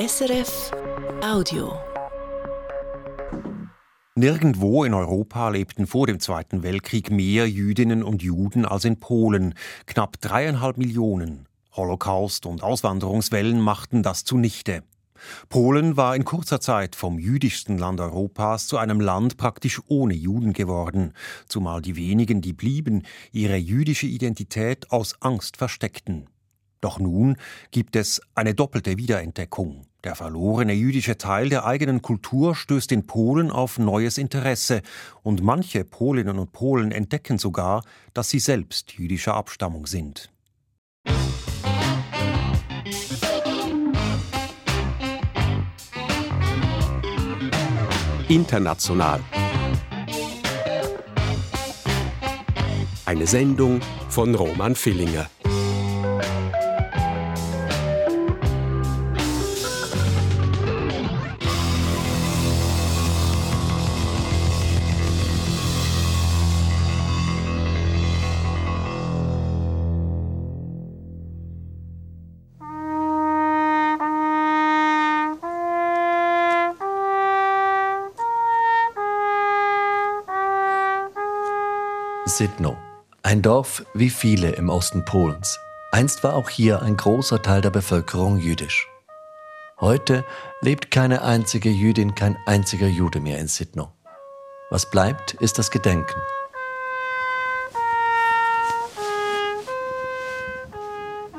SRF Audio. Nirgendwo in Europa lebten vor dem Zweiten Weltkrieg mehr Jüdinnen und Juden als in Polen, knapp dreieinhalb Millionen. Holocaust und Auswanderungswellen machten das zunichte. Polen war in kurzer Zeit vom jüdischsten Land Europas zu einem Land praktisch ohne Juden geworden, zumal die wenigen, die blieben, ihre jüdische Identität aus Angst versteckten. Doch nun gibt es eine doppelte Wiederentdeckung. Der verlorene jüdische Teil der eigenen Kultur stößt in Polen auf neues Interesse, und manche Polinnen und Polen entdecken sogar, dass sie selbst jüdischer Abstammung sind. International. Eine Sendung von Roman Fillinger. Sidno, ein Dorf wie viele im Osten Polens. Einst war auch hier ein großer Teil der Bevölkerung jüdisch. Heute lebt keine einzige Jüdin, kein einziger Jude mehr in Sidno. Was bleibt, ist das Gedenken.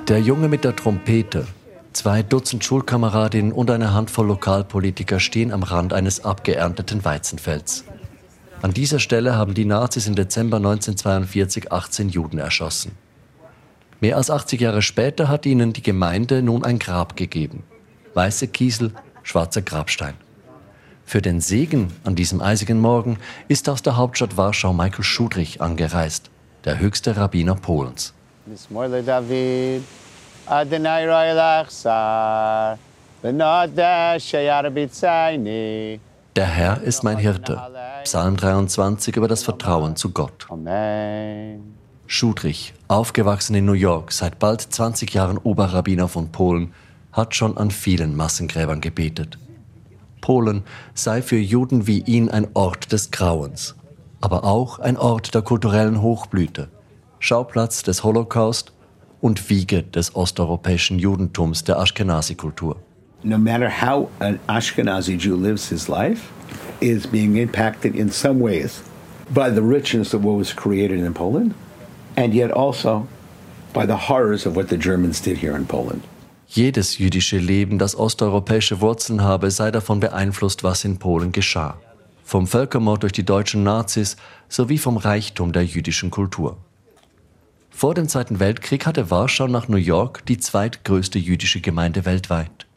Der Junge mit der Trompete, zwei Dutzend Schulkameradinnen und eine Handvoll Lokalpolitiker stehen am Rand eines abgeernteten Weizenfelds. An dieser Stelle haben die Nazis im Dezember 1942 18 Juden erschossen. Mehr als 80 Jahre später hat ihnen die Gemeinde nun ein Grab gegeben. Weiße Kiesel, schwarzer Grabstein. Für den Segen an diesem eisigen Morgen ist aus der Hauptstadt Warschau Michael Schudrich angereist, der höchste Rabbiner Polens. Adonai Der Herr ist mein Hirte. Psalm 23 über das Vertrauen zu Gott. Amen. Schudrich, aufgewachsen in New York, seit bald 20 Jahren Oberrabbiner von Polen, hat schon an vielen Massengräbern gebetet. Polen sei für Juden wie ihn ein Ort des Grauens, aber auch ein Ort der kulturellen Hochblüte, Schauplatz des Holocaust und Wiege des osteuropäischen Judentums der Ashkenazi-Kultur. No matter how an Ashkenazi Jew lives his life, is being impacted in some ways by the richness of what was created in Poland, and yet also by the horrors of what the Germans did here in Poland. Jedes jüdische Leben, das osteuropäische Wurzeln habe, sei davon beeinflusst, was in Polen geschah. Vom Völkermord durch die deutschen Nazis sowie vom Reichtum der jüdischen Kultur. Vor dem Zweiten Weltkrieg hatte Warschau nach New York die zweitgrößte jüdische Gemeinde weltweit.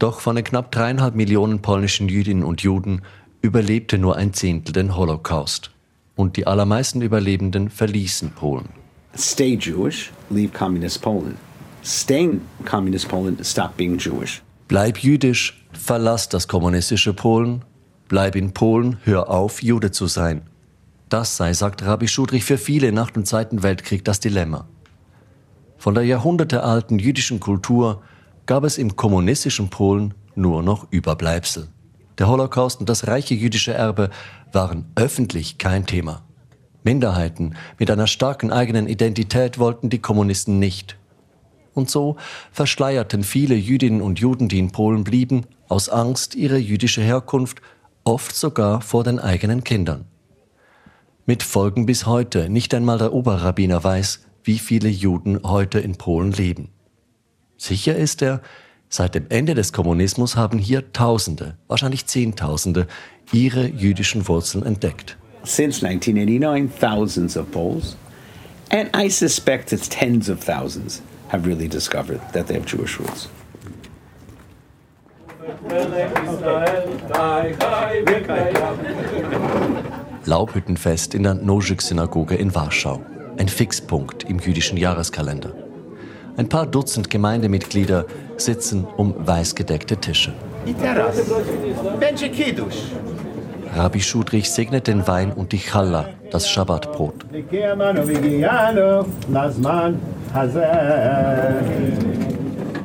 Doch von den knapp dreieinhalb Millionen polnischen Jüdinnen und Juden überlebte nur ein Zehntel den Holocaust. Und die allermeisten Überlebenden verließen Polen. Stay Jewish, leave communist Poland. Stay in communist Poland, stop being Jewish. Bleib jüdisch, verlass das kommunistische Polen. Bleib in Polen, hör auf, Jude zu sein. Das sei, sagt Rabbi Schudrich, für viele nach dem Zweiten Weltkrieg das Dilemma. Von der jahrhundertealten jüdischen Kultur gab es im kommunistischen Polen nur noch Überbleibsel. Der Holocaust und das reiche jüdische Erbe waren öffentlich kein Thema. Minderheiten mit einer starken eigenen Identität wollten die Kommunisten nicht. Und so verschleierten viele Jüdinnen und Juden, die in Polen blieben, aus Angst ihre jüdische Herkunft, oft sogar vor den eigenen Kindern. Mit Folgen bis heute, nicht einmal der Oberrabbiner weiß, wie viele Juden heute in Polen leben. Sicher ist er, Seit dem Ende des Kommunismus haben hier Tausende, wahrscheinlich Zehntausende, ihre jüdischen Wurzeln entdeckt. Since 1989, thousands of Poles, and I suspect it's tens of thousands, have really discovered that they have Jewish roots. Laubhüttenfest in der Nożyk-Synagoge in Warschau. Ein Fixpunkt im jüdischen Jahreskalender. Ein paar Dutzend Gemeindemitglieder sitzen um weißgedeckte Tische. Rabbi Schudrich segnet den Wein und die Challa, das Schabbatbrot.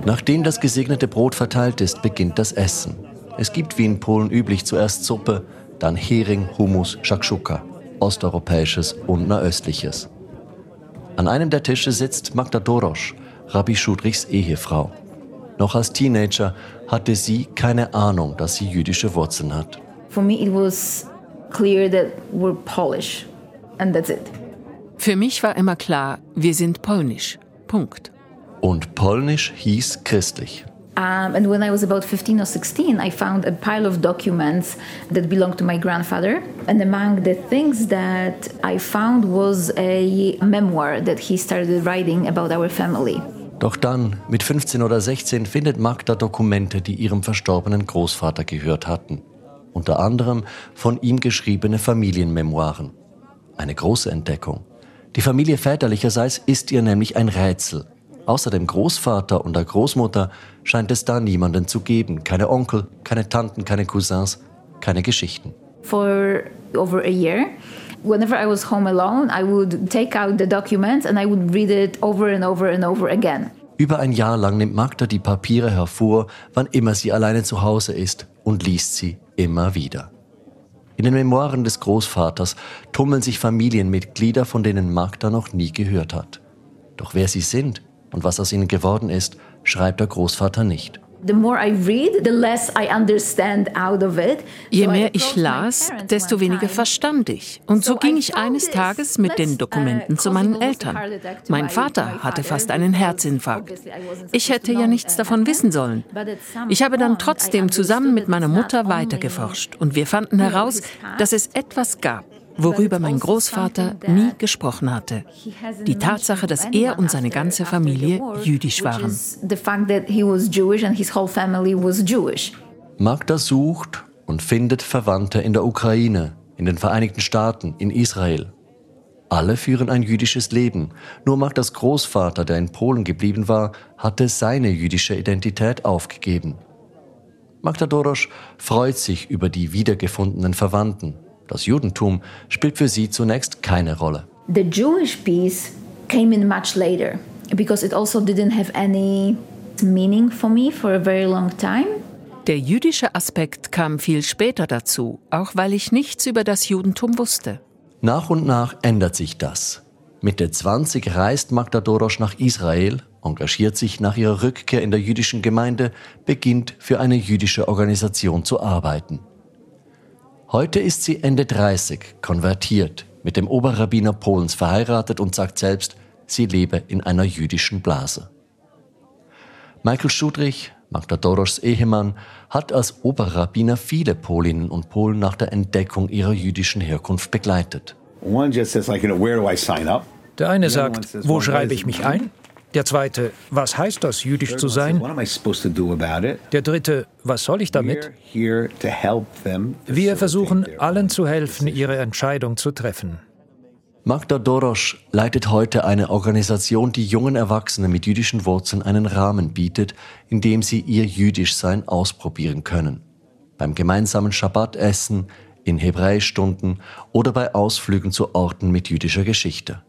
Nachdem das gesegnete Brot verteilt ist, beginnt das Essen. Es gibt wie in Polen üblich zuerst Suppe, dann Hering, Hummus, Shakshuka, osteuropäisches und nahöstliches. An einem der Tische sitzt Magda Dorosch, Rabbi Schudrichs Ehefrau. Noch als Teenager hatte sie keine Ahnung, dass sie jüdische Wurzeln hat. For me it was clear that we're Polish and that's it. Für mich war immer klar, wir sind polnisch. Punkt. Und polnisch hieß christlich. Um, and when I was about 15 or 16, I found a pile of documents that belonged to my grandfather. And among the things that I found was a memoir that he started writing about our family. Doch dann, mit 15 oder 16, findet Magda Dokumente, die ihrem verstorbenen Großvater gehört hatten. Unter anderem von ihm geschriebene Familienmemoiren. Eine große Entdeckung. Die Familie väterlicherseits ist ihr nämlich ein Rätsel. Außer dem Großvater und der Großmutter scheint es da niemanden zu geben. Keine Onkel, keine Tanten, keine Cousins, keine Geschichten. For over a year, whenever I was home alone, I would take out the documents and I would read it over and over and over again. Über ein Jahr lang nimmt Magda die Papiere hervor, wann immer sie alleine zu Hause ist und liest sie immer wieder. In den Memoiren des Großvaters tummeln sich Familienmitglieder, von denen Magda noch nie gehört hat. Doch wer sie sind und was aus ihnen geworden ist, schreibt der Großvater nicht. Je mehr ich las, desto weniger verstand ich. Und so ging ich eines Tages mit den Dokumenten zu meinen Eltern. Mein Vater hatte fast einen Herzinfarkt. Ich hätte ja nichts davon wissen sollen. Ich habe dann trotzdem zusammen mit meiner Mutter weitergeforscht und wir fanden heraus, dass es etwas gab, worüber mein Großvater nie gesprochen hatte. Die Tatsache, dass er und seine ganze Familie jüdisch waren. Magda sucht und findet Verwandte in der Ukraine, in den Vereinigten Staaten, in Israel. Alle führen ein jüdisches Leben. Nur Magdas Großvater, der in Polen geblieben war, hatte seine jüdische Identität aufgegeben. Magda Dorosch freut sich über die wiedergefundenen Verwandten. Das Judentum spielt für sie zunächst keine Rolle. The Jewish piece came in much later because it also didn't have any meaning for me for a very long time. Der jüdische Aspekt kam viel später dazu, auch weil ich nichts über das Judentum wusste. Nach und nach ändert sich das. Mitte 20 reist Magda Dorosch nach Israel, engagiert sich nach ihrer Rückkehr in der jüdischen Gemeinde, beginnt für eine jüdische Organisation zu arbeiten. Heute ist sie Ende 30, konvertiert, mit dem Oberrabbiner Polens verheiratet und sagt selbst, sie lebe in einer jüdischen Blase. Michael Schudrich, Magda Doroschs Ehemann, hat als Oberrabbiner viele Polinnen und Polen nach der Entdeckung ihrer jüdischen Herkunft begleitet. Der eine sagt, wo schreibe ich mich ein? Der zweite, was heißt das, jüdisch zu sein? Der dritte, was soll ich damit? Wir versuchen allen zu helfen, ihre Entscheidung zu treffen. Magda Dorosch leitet heute eine Organisation, die jungen Erwachsenen mit jüdischen Wurzeln einen Rahmen bietet, in dem sie ihr Jüdischsein ausprobieren können. Beim gemeinsamen Schabbatessen, in Hebräischstunden oder bei Ausflügen zu Orten mit jüdischer Geschichte.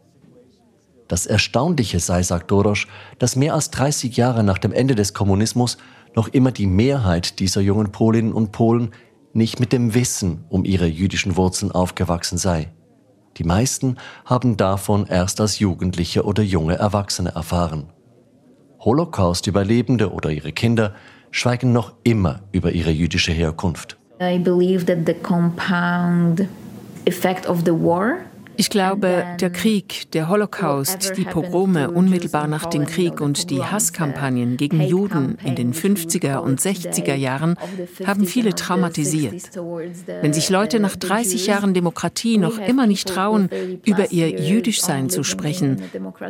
Das Erstaunliche sei, sagt Dorosch, dass mehr als 30 Jahre nach dem Ende des Kommunismus noch immer die Mehrheit dieser jungen Polinnen und Polen nicht mit dem Wissen um ihre jüdischen Wurzeln aufgewachsen sei. Die meisten haben davon erst als Jugendliche oder junge Erwachsene erfahren. Holocaust-Überlebende oder ihre Kinder schweigen noch immer über ihre jüdische Herkunft. I believe that the compound effect of the war ich glaube, der Krieg, der Holocaust, die Pogrome unmittelbar nach dem Krieg und die Hasskampagnen gegen Juden in den 50er und 60er Jahren haben viele traumatisiert. Wenn sich Leute nach 30 Jahren Demokratie noch immer nicht trauen, über ihr Jüdischsein zu sprechen,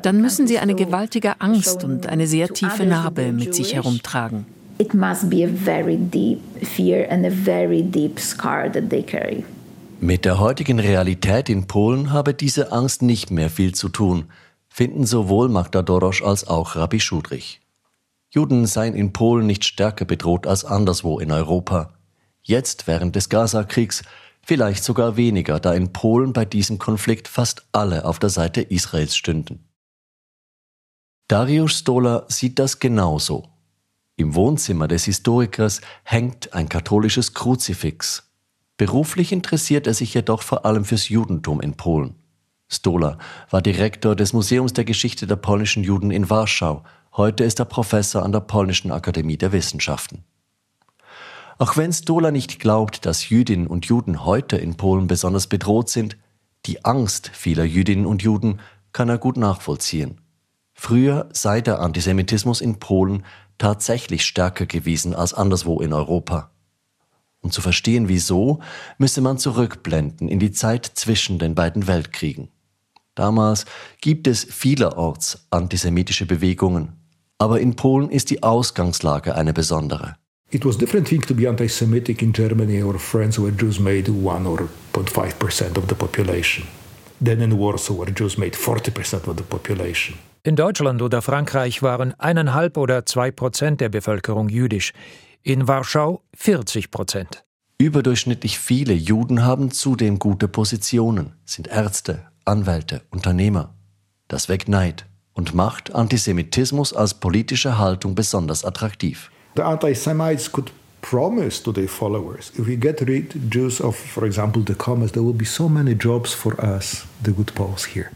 dann müssen sie eine gewaltige Angst und eine sehr tiefe Narbe mit sich herumtragen. It must be a very deep fear and a very deep scar that they carry. Mit der heutigen Realität in Polen habe diese Angst nicht mehr viel zu tun, finden sowohl Magda Dorosch als auch Rabbi Schudrich. Juden seien in Polen nicht stärker bedroht als anderswo in Europa. Jetzt während des Gaza-Kriegs vielleicht sogar weniger, da in Polen bei diesem Konflikt fast alle auf der Seite Israels stünden. Dariusz Stola sieht das genauso. Im Wohnzimmer des Historikers hängt ein katholisches Kruzifix. Beruflich interessiert er sich jedoch vor allem fürs Judentum in Polen. Stola war Direktor des Museums der Geschichte der polnischen Juden in Warschau. Heute ist er Professor an der Polnischen Akademie der Wissenschaften. Auch wenn Stola nicht glaubt, dass Jüdinnen und Juden heute in Polen besonders bedroht sind, die Angst vieler Jüdinnen und Juden kann er gut nachvollziehen. Früher sei der Antisemitismus in Polen tatsächlich stärker gewesen als anderswo in Europa. Um zu verstehen, wieso, müsse man zurückblenden in die Zeit zwischen den beiden Weltkriegen. Damals gibt es vielerorts antisemitische Bewegungen, aber in Polen ist die Ausgangslage eine besondere. It was different thing to be anti-Semitic in Germany or France where Jews made 1 or 0.5% of the population. Then in Warsaw where Jews made 40% of the population. In Deutschland oder Frankreich waren eineinhalb oder zwei Prozent der Bevölkerung jüdisch, in Warschau 40 Prozent. Überdurchschnittlich viele Juden haben zudem gute Positionen, sind Ärzte, Anwälte, Unternehmer. Das weckt Neid und macht Antisemitismus als politische Haltung besonders attraktiv. The anti-Semites could promise to their followers, if we get rid Jews of, for example, the commerce, there will be so many jobs for us, the good Poles here.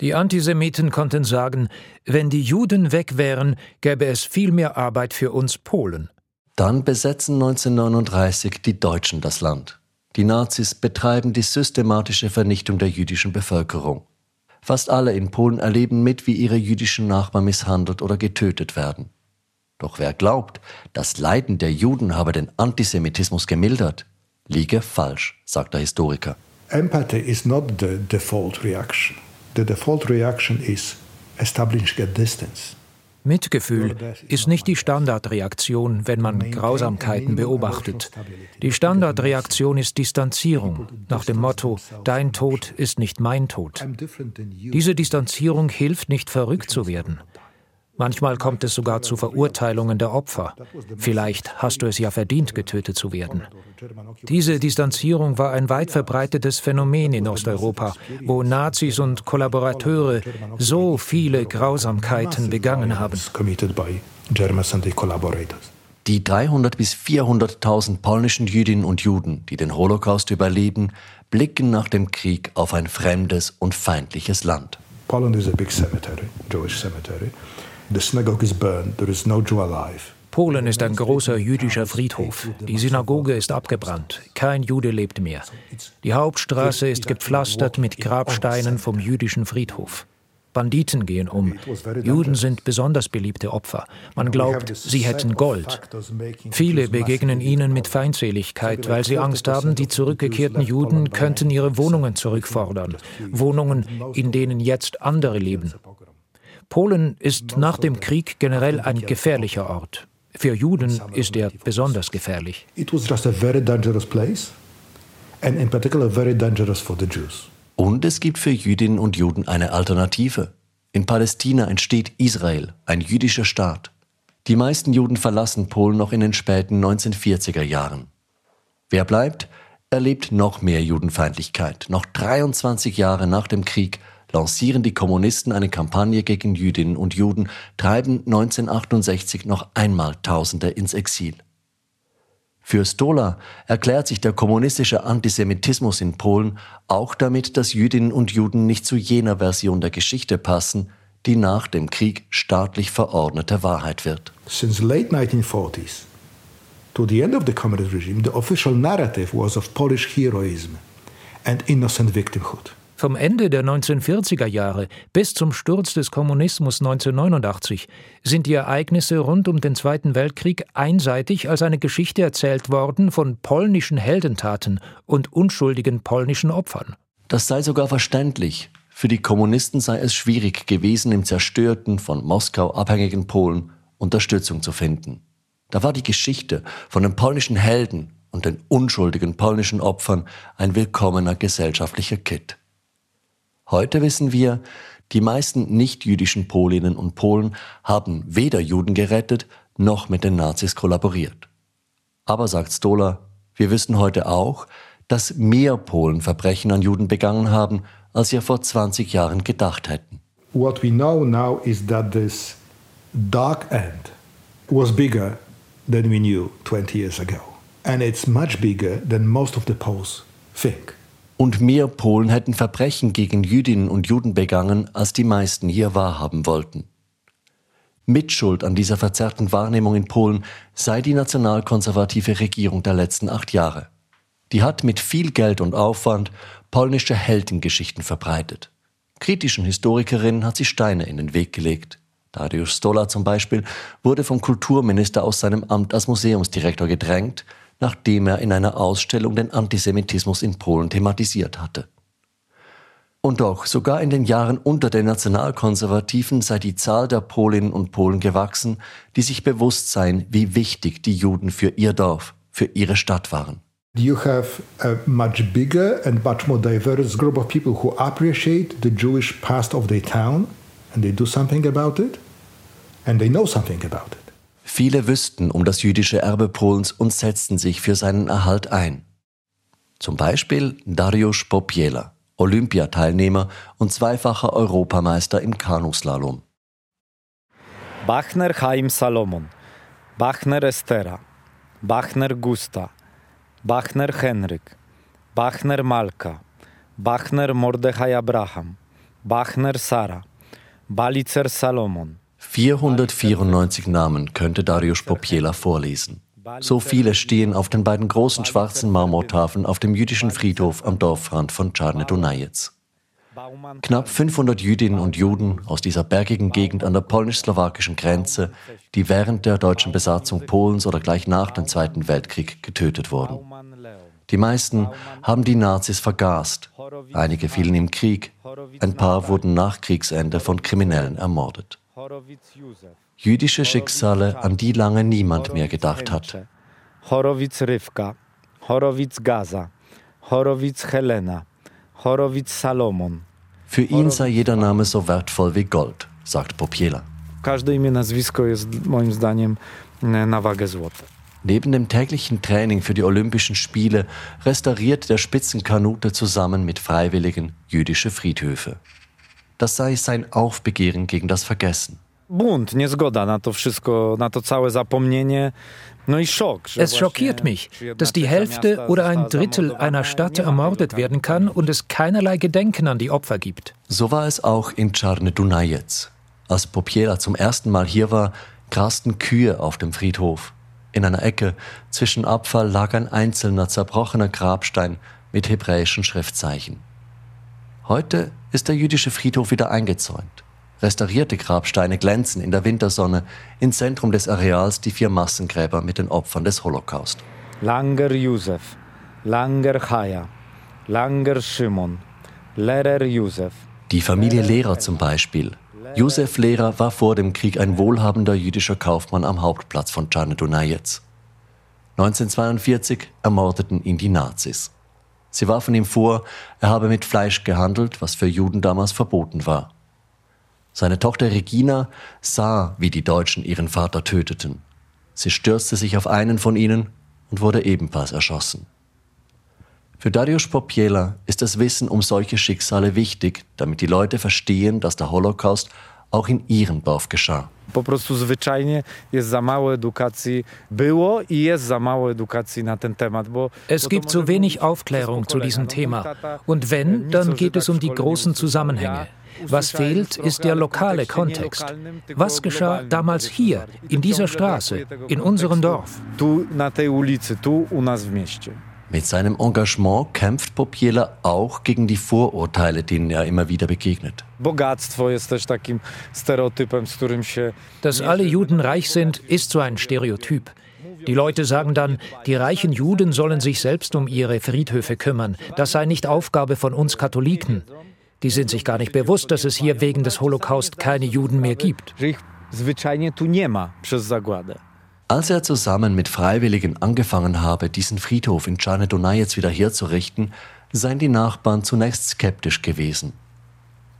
Die Antisemiten konnten sagen, wenn die Juden weg wären, gäbe es viel mehr Arbeit für uns Polen. Dann besetzen 1939 die Deutschen das Land. Die Nazis betreiben die systematische Vernichtung der jüdischen Bevölkerung. Fast alle in Polen erleben mit, wie ihre jüdischen Nachbarn misshandelt oder getötet werden. Doch wer glaubt, das Leiden der Juden habe den Antisemitismus gemildert, liege falsch, sagt der Historiker. Empathy is not the default reaction the default reaction is establishing a distance. Mitgefühl ist nicht die Standardreaktion, wenn man Grausamkeiten beobachtet. Die Standardreaktion ist Distanzierung, nach dem Motto, dein Tod ist nicht mein Tod. Diese Distanzierung hilft nicht verrückt zu werden. Manchmal kommt es sogar zu Verurteilungen der Opfer. Vielleicht hast du es ja verdient, getötet zu werden. Diese Distanzierung war ein weit verbreitetes Phänomen in Osteuropa, wo Nazis und Kollaborateure so viele Grausamkeiten begangen haben. Die 300 bis 400.000 polnischen Jüdinnen und Juden, die den Holocaust überleben, blicken nach dem Krieg auf ein fremdes und feindliches Land. Poland is a big cemetery, Jewish cemetery. Polen ist ein großer jüdischer Friedhof. Die Synagoge ist abgebrannt. Kein Jude lebt mehr. Die Hauptstraße ist gepflastert mit Grabsteinen vom jüdischen Friedhof. Banditen gehen um. Juden sind besonders beliebte Opfer. Man glaubt, sie hätten Gold. Viele begegnen ihnen mit Feindseligkeit, weil sie Angst haben, die zurückgekehrten Juden könnten ihre Wohnungen zurückfordern. Wohnungen, in denen jetzt andere leben. Polen ist nach dem Krieg generell ein gefährlicher Ort. Für Juden ist er besonders gefährlich. It was just a very dangerous place and in particular very dangerous for the Jews. Und es gibt für Jüdinnen und Juden eine Alternative. In Palästina entsteht Israel, ein jüdischer Staat. Die meisten Juden verlassen Polen noch in den späten 1940er Jahren. Wer bleibt, erlebt noch mehr Judenfeindlichkeit. Noch 23 Jahre nach dem Krieg lancieren die Kommunisten eine Kampagne gegen Jüdinnen und Juden, treiben 1968 noch einmal Tausende ins Exil. Für Stola erklärt sich der kommunistische Antisemitismus in Polen auch damit, dass Jüdinnen und Juden nicht zu jener Version der Geschichte passen, die nach dem Krieg staatlich verordnete Wahrheit wird. Since late 1940s to the end of the communist regime, the official narrative was of Polish heroism and innocent victimhood. Vom Ende der 1940er Jahre bis zum Sturz des Kommunismus 1989 sind die Ereignisse rund um den Zweiten Weltkrieg einseitig als eine Geschichte erzählt worden von polnischen Heldentaten und unschuldigen polnischen Opfern. Das sei sogar verständlich. Für die Kommunisten sei es schwierig gewesen, im zerstörten, von Moskau abhängigen Polen Unterstützung zu finden. Da war die Geschichte von den polnischen Helden und den unschuldigen polnischen Opfern ein willkommener gesellschaftlicher Kit. Heute wissen wir, die meisten nicht-jüdischen Polinnen und Polen haben weder Juden gerettet noch mit den Nazis kollaboriert. Aber, sagt Stola, wir wissen heute auch, dass mehr Polen Verbrechen an Juden begangen haben, als wir vor 20 Jahren gedacht hätten. What we know now is that this dark end was bigger than we knew 20 years ago. And it's much bigger than most of the Poles think. Und mehr Polen hätten Verbrechen gegen Jüdinnen und Juden begangen, als die meisten hier wahrhaben wollten. Mitschuld an dieser verzerrten Wahrnehmung in Polen sei die nationalkonservative Regierung der letzten acht Jahre. Die hat mit viel Geld und Aufwand polnische Heldengeschichten verbreitet. Kritischen Historikerinnen hat sie Steine in den Weg gelegt. Dariusz Stola zum Beispiel wurde vom Kulturminister aus seinem Amt als Museumsdirektor gedrängt, nachdem er in einer Ausstellung den Antisemitismus in Polen thematisiert hatte. Und doch, sogar in den Jahren unter den Nationalkonservativen sei die Zahl der Polinnen und Polen gewachsen, die sich bewusst seien, wie wichtig die Juden für ihr Dorf, für ihre Stadt waren. You have a much bigger and much more diverse group of people who appreciate the Jewish past of their town and they do something about it and they know something about it. Viele wüssten um das jüdische Erbe Polens und setzten sich für seinen Erhalt ein. Zum Beispiel Dariusz Popiela. Olympiateilnehmer und zweifacher Europameister im Kanuslalom. Bachner Chaim Salomon, Bachner Estera, Bachner Gusta, Bachner Henryk, Bachner Malka, Bachner Mordechai Abraham, Bachner Sarah, Balitzer Salomon. 494 Namen könnte Dariusz Popiela vorlesen. So viele stehen auf den beiden großen schwarzen Marmortafeln auf dem jüdischen Friedhof am Dorfrand von Czarne Dunajec. Knapp 500 Jüdinnen und Juden aus dieser bergigen Gegend an der polnisch-slowakischen Grenze, die während der deutschen Besatzung Polens oder gleich nach dem Zweiten Weltkrieg getötet wurden. Die meisten haben die Nazis vergast. Einige fielen im Krieg. Ein paar wurden nach Kriegsende von Kriminellen ermordet jüdische Schicksale, an die lange niemand mehr gedacht hat. Horowitz Rivka, Horowitz Gaza, Horowitz Helena, Horowitz Salomon. Für ihn sei jeder Name so wertvoll wie Gold, sagt Popiela. Każde imię, nazwisko jest moim zdaniem e, na wagę złota. Neben dem täglichen Training für die Olympischen Spiele restauriert der Spitzenkanute zusammen mit Freiwilligen jüdische Friedhöfe. Das sei sein Aufbegehren gegen das Vergessen bunt, niezgoda na to wszystko, na to całe zapomnienie. Es schockiert mich, dass die Hälfte oder ein Drittel einer Stadt ermordet werden kann und es keinerlei Gedenken an die Opfer gibt. So war es auch in Czarne Dunajec. Als Popiela zum ersten Mal hier war, grasten Kühe auf dem Friedhof. In einer Ecke zwischen Abfall lag ein einzelner zerbrochener Grabstein mit hebräischen Schriftzeichen. Heute ist der jüdische Friedhof wieder eingezäunt. Restaurierte Grabsteine glänzen in der Wintersonne. Im Zentrum des Areals die vier Massengräber mit den Opfern des Holocaust. Langer Josef, Langer Chaya, Langer Shimon, Lehrer Josef. Die Familie Lehrer zum Beispiel. Josef Lehrer war vor dem Krieg ein wohlhabender jüdischer Kaufmann am Hauptplatz von Dunajec. 1942 ermordeten ihn die Nazis. Sie warfen ihm vor, er habe mit Fleisch gehandelt, was für Juden damals verboten war. Seine Tochter Regina sah, wie die Deutschen ihren Vater töteten. Sie stürzte sich auf einen von ihnen und wurde ebenfalls erschossen. Für Dariusz Popiela ist das Wissen um solche Schicksale wichtig, damit die Leute verstehen, dass der Holocaust auch in ihrem Dorf geschah. Po prostu zwyczajnie jest za mało edukacji było i jest za mało edukacji na ten temat. Bo, es gibt zu wenig Aufklärung zu diesem Thema. Und wenn, dann geht es um die großen Zusammenhänge. Was fehlt, ist der lokale Kontext. Was geschah damals hier, in dieser Straße, in unserem Dorf? Mit seinem Engagement kämpft Popiela auch gegen die Vorurteile, denen er immer wieder begegnet. Dass alle Juden reich sind, ist so ein Stereotyp. Die Leute sagen dann, die reichen Juden sollen sich selbst um ihre Friedhöfe kümmern. Das sei nicht Aufgabe von uns Katholiken. Die sind sich gar nicht bewusst, dass es hier wegen des Holocaust keine Juden mehr gibt. Als er zusammen mit Freiwilligen angefangen habe, diesen Friedhof in Czarne Dunajec wieder herzurichten, seien die Nachbarn zunächst skeptisch gewesen.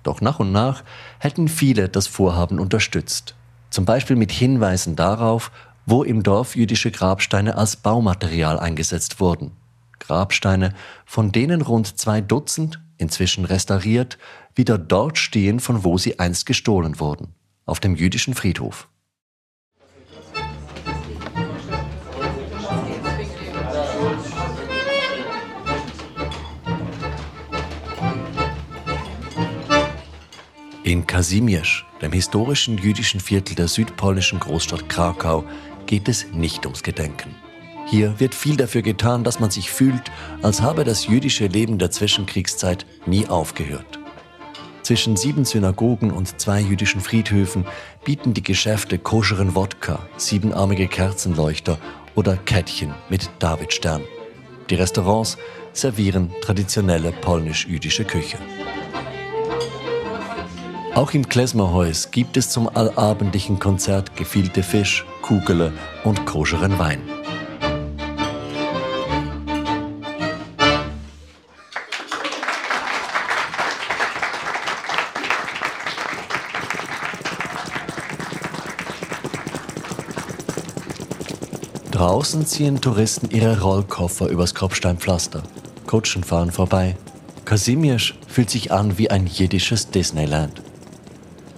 Doch nach und nach hätten viele das Vorhaben unterstützt. Zum Beispiel mit Hinweisen darauf, wo im Dorf jüdische Grabsteine als Baumaterial eingesetzt wurden. Grabsteine, von denen rund zwei Dutzend inzwischen restauriert, wieder dort stehen, von wo sie einst gestohlen wurden, auf dem jüdischen Friedhof. In Kazimierz, dem historischen jüdischen Viertel der südpolnischen Großstadt Krakau, geht es nicht ums Gedenken. Hier wird viel dafür getan, dass man sich fühlt, als habe das jüdische Leben der Zwischenkriegszeit nie aufgehört. Zwischen sieben Synagogen und zwei jüdischen Friedhöfen bieten die Geschäfte koscheren Wodka, siebenarmige Kerzenleuchter oder Kettchen mit Davidstern. Die Restaurants servieren traditionelle polnisch-jüdische Küche. Auch im Klezmerhäus gibt es zum allabendlichen Konzert gefielte Fisch, Kugele und koscheren Wein. Draußen ziehen Touristen ihre Rollkoffer übers Kopfsteinpflaster. Kutschen fahren vorbei. Kazimierz fühlt sich an wie ein jiddisches Disneyland.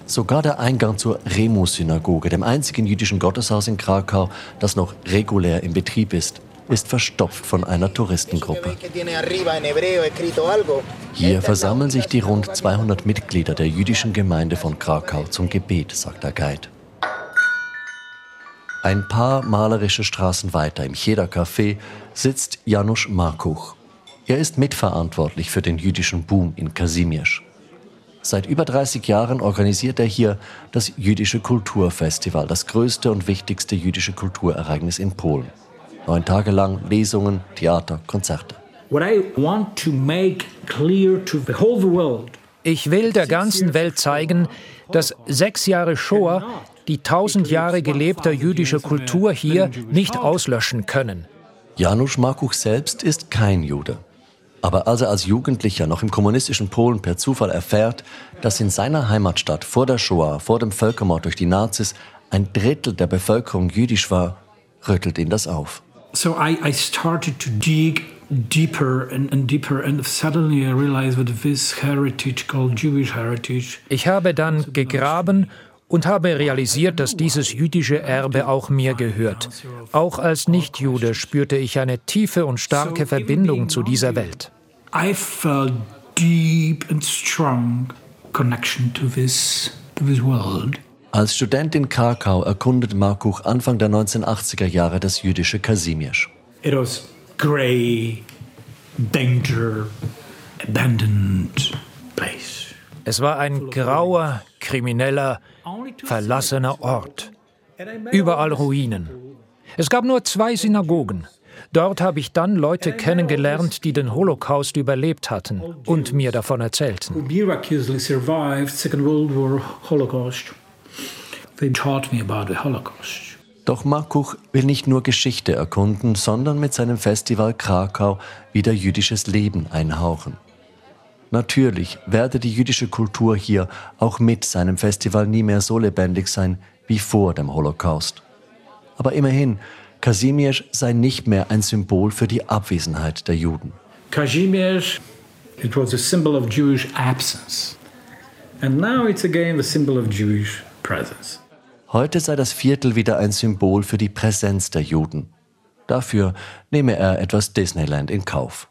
Sogar der Eingang zur Remus-Synagoge, dem einzigen jüdischen Gotteshaus in Krakau, das noch regulär in Betrieb ist, ist verstopft von einer Touristengruppe. Hier versammeln sich die rund 200 Mitglieder der jüdischen Gemeinde von Krakau zum Gebet, sagt der Guide. Ein paar malerische Straßen weiter im Cheder Café sitzt Janusz Markuch. Er ist mitverantwortlich für den jüdischen Boom in Kazimierz. Seit über 30 Jahren organisiert er hier das Jüdische Kulturfestival, das größte und wichtigste jüdische Kulturereignis in Polen. Neun Tage lang Lesungen, Theater, Konzerte. Ich will der ganzen Welt zeigen, dass sechs Jahre Shoah die tausend Jahre gelebter jüdischer Kultur hier nicht auslöschen können. Janusz Markuch selbst ist kein Jude. Aber als er als Jugendlicher noch im kommunistischen Polen per Zufall erfährt, dass in seiner Heimatstadt vor der Shoah, vor dem Völkermord durch die Nazis, ein Drittel der Bevölkerung jüdisch war, rüttelt ihn das auf. So I, I started to dig deeper and, and deeper and suddenly I realized that this heritage called Jewish heritage. Ich habe dann gegraben und habe realisiert, dass dieses jüdische Erbe auch mir gehört. Auch als Nichtjude spürte ich eine tiefe und starke Verbindung zu dieser Welt. I felt deep and strong connection to this, to this world. Als Student in Krakau erkundet Markuch Anfang der 1980er Jahre das jüdische Kasimierz. It was gray, danger, abandoned place. Es war ein grauer, krimineller, verlassener Ort. Überall Ruinen. Es gab nur zwei Synagogen. Dort habe ich dann Leute kennengelernt, die den Holocaust überlebt hatten und mir davon erzählten. Doch Markuch will nicht nur Geschichte erkunden, sondern mit seinem Festival Krakau wieder jüdisches Leben einhauchen. Natürlich werde die jüdische Kultur hier auch mit seinem Festival nie mehr so lebendig sein wie vor dem Holocaust. Aber immerhin, Kasimierz sei nicht mehr ein Symbol für die Abwesenheit der Juden. Kazimierz, it was a symbol of Jewish absence. And now it's again the symbol of Jewish presence. Heute sei das Viertel wieder ein Symbol für die Präsenz der Juden. Dafür nehme er etwas Disneyland in Kauf.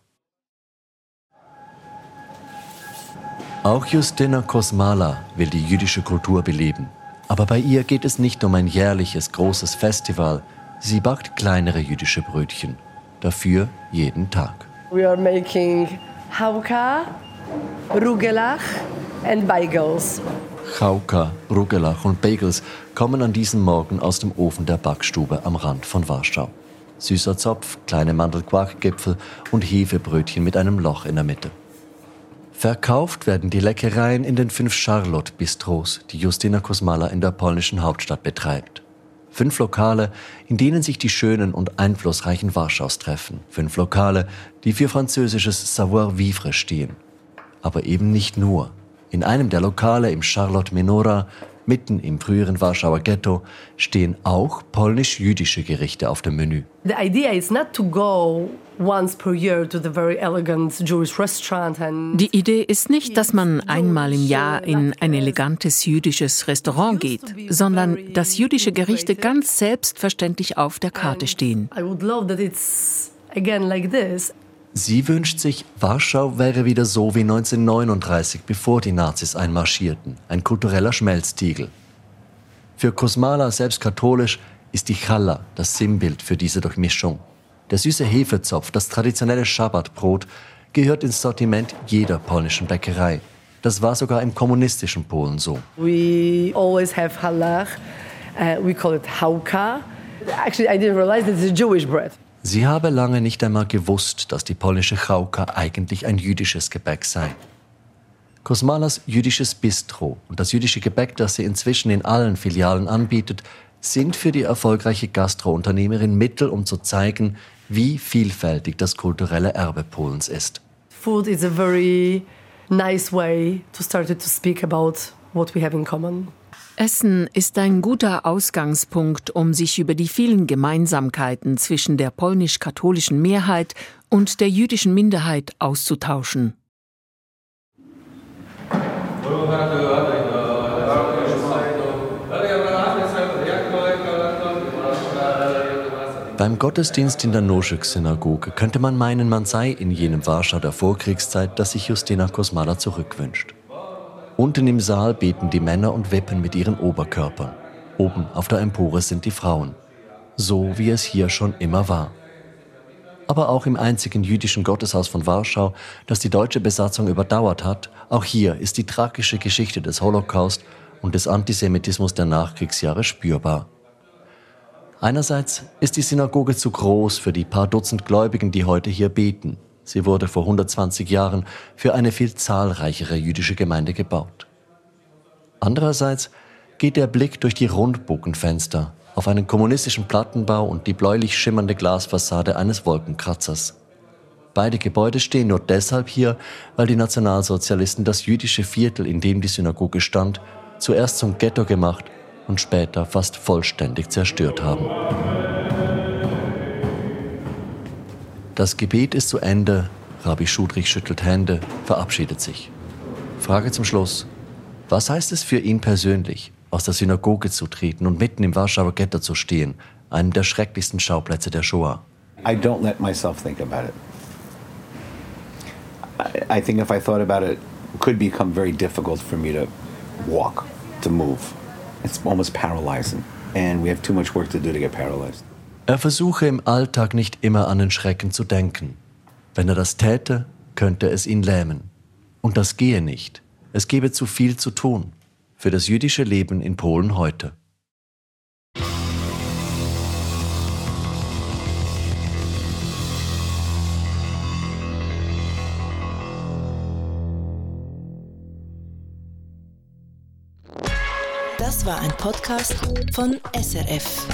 Auch Justina Kosmala will die jüdische Kultur beleben. Aber bei ihr geht es nicht um ein jährliches großes Festival. Sie backt kleinere jüdische Brötchen. Dafür jeden Tag. We are making Hauka, Rugelach and Bagels. Chauka, Rugelach und Bagels kommen an diesem Morgen aus dem Ofen der Backstube am Rand von Warschau. Süßer Zopf, kleine Mandelquarkgipfel und Hefebrötchen mit einem Loch in der Mitte. Verkauft werden die Leckereien in den fünf Charlotte-Bistros, die Justina Kosmala in der polnischen Hauptstadt betreibt. Fünf Lokale, in denen sich die schönen und einflussreichen Warschaus treffen. Fünf Lokale, die für französisches Savoir-vivre stehen. Aber eben nicht nur. In einem der Lokale im Charlotte Menora Mitten im früheren Warschauer Ghetto stehen auch polnisch-jüdische Gerichte auf dem Menü. The idea is not to go die Idee ist nicht, dass man einmal im Jahr in ein elegantes jüdisches Restaurant geht, sondern dass jüdische Gerichte ganz selbstverständlich auf der Karte stehen. Sie wünscht sich, Warschau wäre wieder so wie 1939, bevor die Nazis einmarschierten, ein kultureller Schmelztiegel. Für Kosmala, selbst katholisch, ist die Challa das Sinnbild für diese Durchmischung. Der süße Hefezopf, das traditionelle Schabbatbrot, gehört ins Sortiment jeder polnischen Bäckerei. Das war sogar im kommunistischen Polen so. We always have halach. Uh, we call it hauka. Actually, I didn't realize it's a Jewish bread. Sie habe lange nicht einmal gewusst, dass die polnische Chauka eigentlich ein jüdisches Gebäck sei. Kosmalas jüdisches Bistro und das jüdische Gebäck, das sie inzwischen in allen Filialen anbietet, sind für die erfolgreiche Gastrounternehmerin Mittel, um zu zeigen, wie vielfältig das kulturelle Erbe Polens ist. Food is a very nice way to start to speak about what we have in common. Essen ist ein guter Ausgangspunkt, um sich über die vielen Gemeinsamkeiten zwischen der polnisch-katholischen Mehrheit und der jüdischen Minderheit auszutauschen. Beim Gottesdienst in der Noschek-Synagoge könnte man meinen, man sei in jenem Warschau der Vorkriegszeit, das sich Justina Kosmala zurückwünscht. Unten im Saal beten die Männer und wippen mit ihren Oberkörpern. Oben auf der Empore sind die Frauen. So wie es hier schon immer war. Aber auch im einzigen jüdischen Gotteshaus von Warschau, das die deutsche Besatzung überdauert hat, auch hier ist die tragische Geschichte des Holocaust und des Antisemitismus der Nachkriegsjahre spürbar. Einerseits ist die Synagoge zu groß für die paar Dutzend Gläubigen, die heute hier beten. Sie wurde vor 120 Jahren für eine viel zahlreichere jüdische Gemeinde gebaut. Andererseits geht der Blick durch die Rundbogenfenster auf einen kommunistischen Plattenbau und die bläulich schimmernde Glasfassade eines Wolkenkratzers. Beide Gebäude stehen nur deshalb hier, weil die Nationalsozialisten das jüdische Viertel, in dem die Synagoge stand, zuerst zum Ghetto gemacht und später fast vollständig zerstört haben. Das Gebet ist zu Ende. Rabbi Schudrich schüttelt Hände, verabschiedet sich. Frage zum Schluss. Was heißt es für ihn persönlich, aus der Synagoge zu treten und mitten im Warschauer Ghetto zu stehen, einem der schrecklichsten Schauplätze der Shoah? I don't let myself think about it. I, think if I thought about it, it could become very difficult for me to walk, to move. It's almost paralyzing. And we have too much work to do to get paralyzed. Er versuche im Alltag nicht immer an den Schrecken zu denken. Wenn er das täte, könnte es ihn lähmen. Und das gehe nicht. Es gebe zu viel zu tun für das jüdische Leben in Polen heute. Das war ein Podcast von SRF.